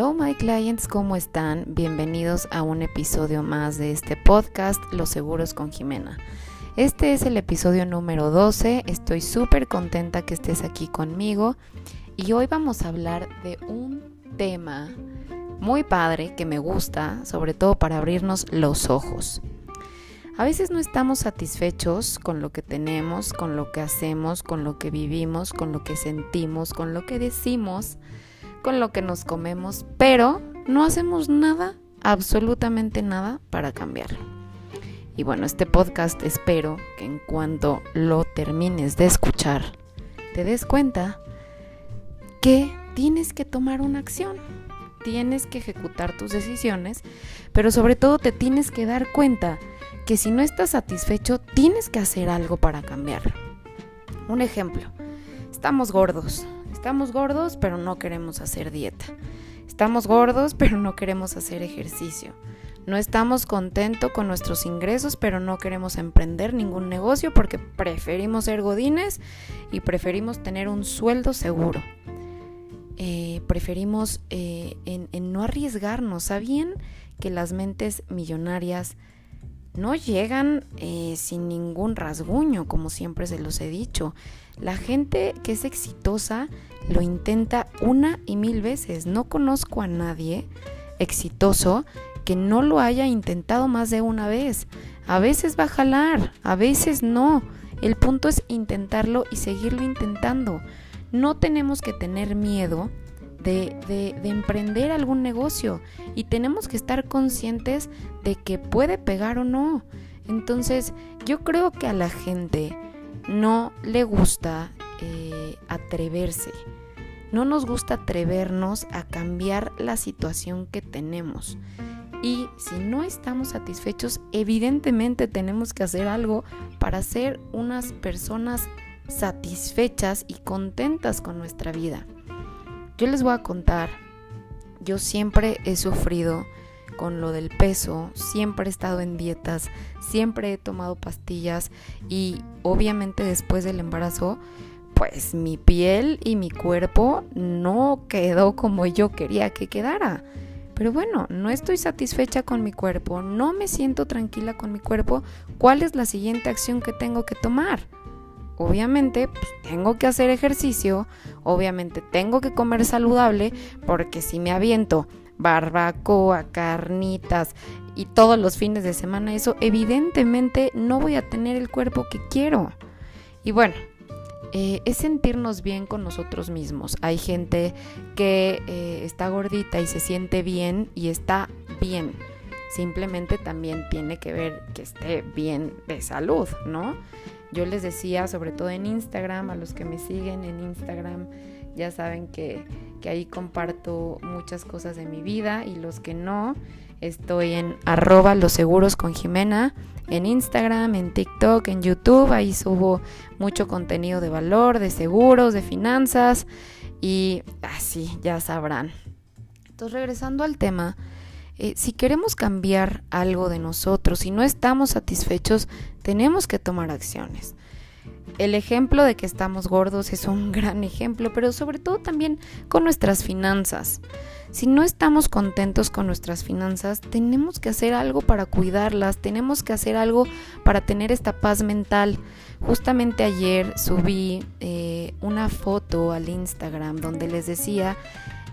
Hello my clients, ¿cómo están? Bienvenidos a un episodio más de este podcast, Los Seguros con Jimena. Este es el episodio número 12, estoy súper contenta que estés aquí conmigo y hoy vamos a hablar de un tema muy padre que me gusta, sobre todo para abrirnos los ojos. A veces no estamos satisfechos con lo que tenemos, con lo que hacemos, con lo que vivimos, con lo que sentimos, con lo que decimos, con lo que nos comemos, pero no hacemos nada, absolutamente nada para cambiarlo. Y bueno, este podcast espero que en cuanto lo termines de escuchar, te des cuenta que tienes que tomar una acción, tienes que ejecutar tus decisiones, pero sobre todo te tienes que dar cuenta que si no estás satisfecho, tienes que hacer algo para cambiarlo. Un ejemplo, estamos gordos, estamos gordos pero no queremos hacer dieta. Estamos gordos pero no queremos hacer ejercicio. No estamos contentos con nuestros ingresos, pero no queremos emprender ningún negocio porque preferimos ser godines y preferimos tener un sueldo seguro. Eh, preferimos eh, en, no arriesgarnos. ¿Sabían que las mentes millonarias no llegan eh, sin ningún rasguño, como siempre se los he dicho. La gente que es exitosa lo intenta una y mil veces. No conozco a nadie exitoso que no lo haya intentado más de una vez. A veces va a jalar, a veces no. El punto es intentarlo y seguirlo intentando. No tenemos que tener miedo de, emprender algún negocio y tenemos que estar conscientes de que puede pegar o no. Entonces yo creo que a la gente no le gusta eh, atreverse. No nos gusta atrevernos a cambiar la situación que tenemos. Y si no estamos satisfechos, evidentemente tenemos que hacer algo para ser unas personas satisfechas y contentas con nuestra vida. Yo les voy a contar, yo siempre he sufrido con lo del peso, siempre he estado en dietas, siempre he tomado pastillas y obviamente después del embarazo, pues mi piel y mi cuerpo no quedó como yo quería que quedara. Pero bueno, no estoy satisfecha con mi cuerpo, no me siento tranquila con mi cuerpo. ¿Cuál es la siguiente acción que tengo que tomar? Obviamente pues, tengo que hacer ejercicio, obviamente tengo que comer saludable, porque si me aviento barbacoa, carnitas y todos los fines de semana, eso evidentemente no voy a tener el cuerpo que quiero. Y bueno, eh, es sentirnos bien con nosotros mismos. Hay gente que eh, está gordita y se siente bien y está bien. Simplemente también tiene que ver que esté bien de salud, ¿no? Yo les decía, sobre todo en Instagram, a los que me siguen en Instagram, ya saben que, ahí comparto muchas cosas de mi vida y los que no, estoy en arroba los seguros con Jimena, en Instagram, en TikTok, en YouTube, ahí subo mucho contenido de valor, de seguros, de finanzas y así, ya sabrán. Entonces, regresando al tema, eh, si queremos cambiar algo de nosotros, y no estamos satisfechos, tenemos que tomar acciones. El ejemplo de que estamos gordos es un gran ejemplo, pero sobre todo también con nuestras finanzas. Si no estamos contentos con nuestras finanzas, tenemos que hacer algo para cuidarlas, tenemos que hacer algo para tener esta paz mental. Justamente ayer subí eh, una foto al Instagram donde les decía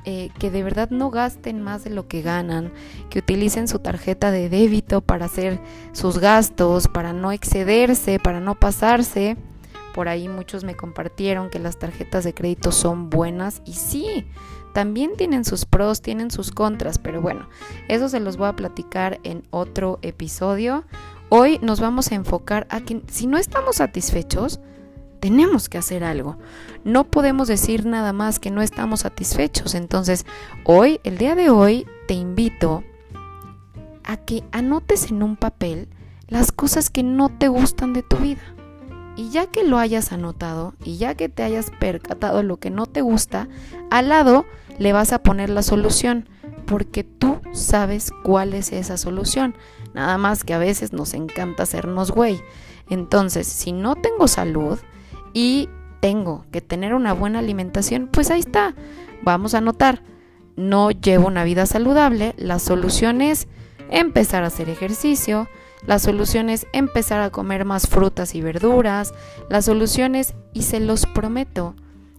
eh, que de verdad no gasten más de lo que ganan, que utilicen su tarjeta de débito para hacer sus gastos, para no excederse, para no pasarse. Por ahí muchos me compartieron que las tarjetas de crédito son buenas y sí, también tienen sus pros, tienen sus contras, pero bueno, eso se los voy a platicar en otro episodio. Hoy nos vamos a enfocar a que si no estamos satisfechos, tenemos que hacer algo. No podemos decir nada más que no estamos satisfechos. Entonces, hoy, el día de hoy, te invito a que anotes en un papel las cosas que no te gustan de tu vida. Y ya que lo hayas anotado y ya que te hayas percatado lo que no te gusta, al lado le vas a poner la solución, porque tú sabes cuál es esa solución. Nada más que a veces nos encanta hacernos güey. Entonces, si no tengo salud, y tengo que tener una buena alimentación, pues ahí está. Vamos a anotar no llevo una vida saludable, la solución es empezar a hacer ejercicio, la solución es empezar a comer más frutas y verduras, la solución es, y se los prometo,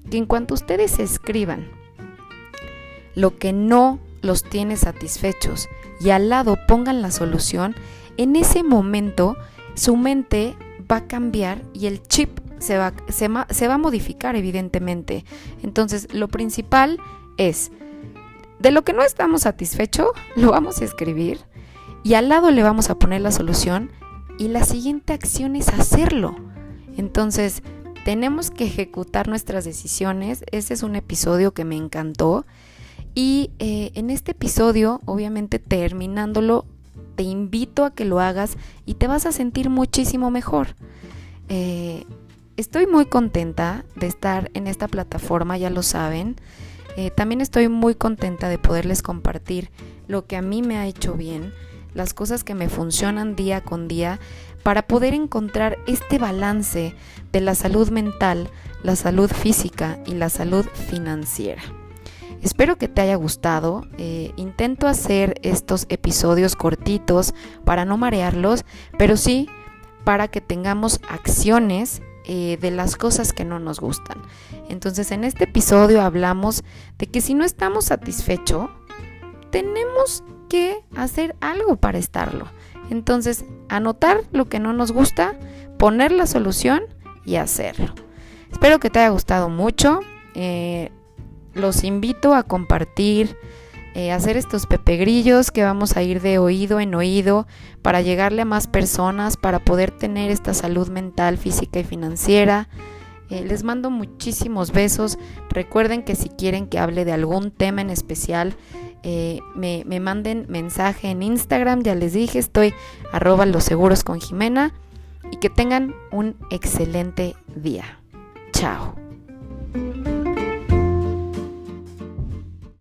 que en cuanto ustedes escriban lo que no los tiene satisfechos y al lado pongan la solución, en ese momento su mente va a cambiar y el chip se va, se, va a modificar evidentemente. Entonces, lo principal es, de lo que no estamos satisfechos, lo vamos a escribir y al lado le vamos a poner la solución y la siguiente acción es hacerlo. Entonces, tenemos que ejecutar nuestras decisiones. Ese es un episodio que me encantó. Y eh, en este episodio, obviamente terminándolo, te invito a que lo hagas y te vas a sentir muchísimo mejor. Eh, estoy muy contenta de estar en esta plataforma, ya lo saben. Eh, también estoy muy contenta de poderles compartir lo que a mí me ha hecho bien, las cosas que me funcionan día con día, para poder encontrar este balance de la salud mental, la salud física y la salud financiera. Espero que te haya gustado. Eh, intento hacer estos episodios cortitos para no marearlos, pero sí para que tengamos acciones eh, de las cosas que no nos gustan. Entonces en este episodio hablamos de que si no estamos satisfechos, tenemos que hacer algo para estarlo. Entonces anotar lo que no nos gusta, poner la solución y hacerlo. Espero que te haya gustado mucho. Eh, los invito a compartir, eh, hacer estos pepegrillos que vamos a ir de oído en oído para llegarle a más personas, para poder tener esta salud mental, física y financiera. Eh, les mando muchísimos besos. Recuerden que si quieren que hable de algún tema en especial, eh, me, manden mensaje en Instagram. Ya les dije, estoy arroba los seguros con Jimena. Y que tengan un excelente día. Chao.